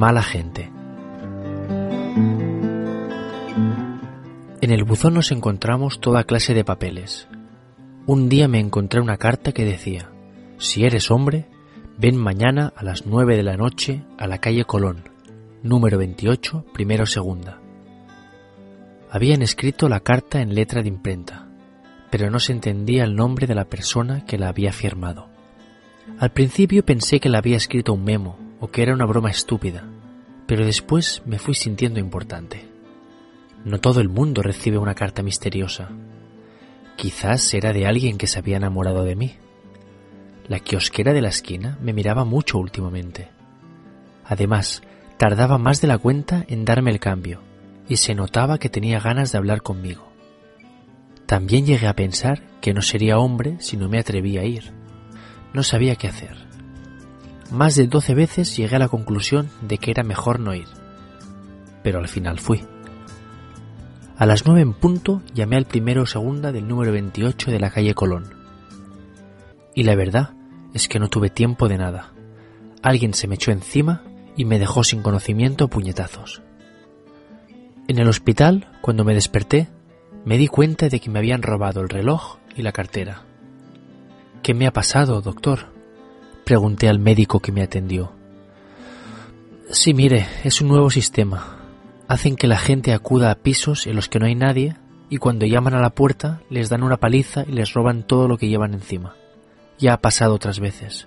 Mala gente. En el buzón nos encontramos toda clase de papeles. Un día me encontré una carta que decía, si eres hombre, ven mañana a las nueve de la noche a la calle Colón, número 28, primero segunda. Habían escrito la carta en letra de imprenta, pero no se entendía el nombre de la persona que la había firmado. Al principio pensé que la había escrito un memo o que era una broma estúpida, pero después me fui sintiendo importante. No todo el mundo recibe una carta misteriosa. Quizás era de alguien que se había enamorado de mí. La kiosquera de la esquina me miraba mucho últimamente. Además, tardaba más de la cuenta en darme el cambio, y se notaba que tenía ganas de hablar conmigo. También llegué a pensar que no sería hombre si no me atrevía a ir. No sabía qué hacer. Más de doce veces llegué a la conclusión de que era mejor no ir. Pero al final fui. A las nueve en punto llamé al primero o segunda del número 28 de la calle Colón. Y la verdad es que no tuve tiempo de nada. Alguien se me echó encima y me dejó sin conocimiento puñetazos. En el hospital, cuando me desperté, me di cuenta de que me habían robado el reloj y la cartera. ¿Qué me ha pasado, doctor? Pregunté al médico que me atendió. Sí, mire, es un nuevo sistema, hacen que la gente acuda a pisos en los que no hay nadie y cuando llaman a la puerta les dan una paliza y les roban todo lo que llevan encima. Ya ha pasado otras veces.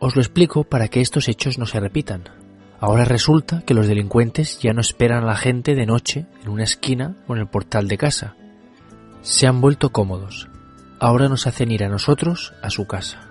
Os lo explico para que estos hechos no se repitan. Ahora resulta que los delincuentes ya no esperan a la gente de noche en una esquina o en el portal de casa. Se han vuelto cómodos. Ahora nos hacen ir a nosotros a su casa.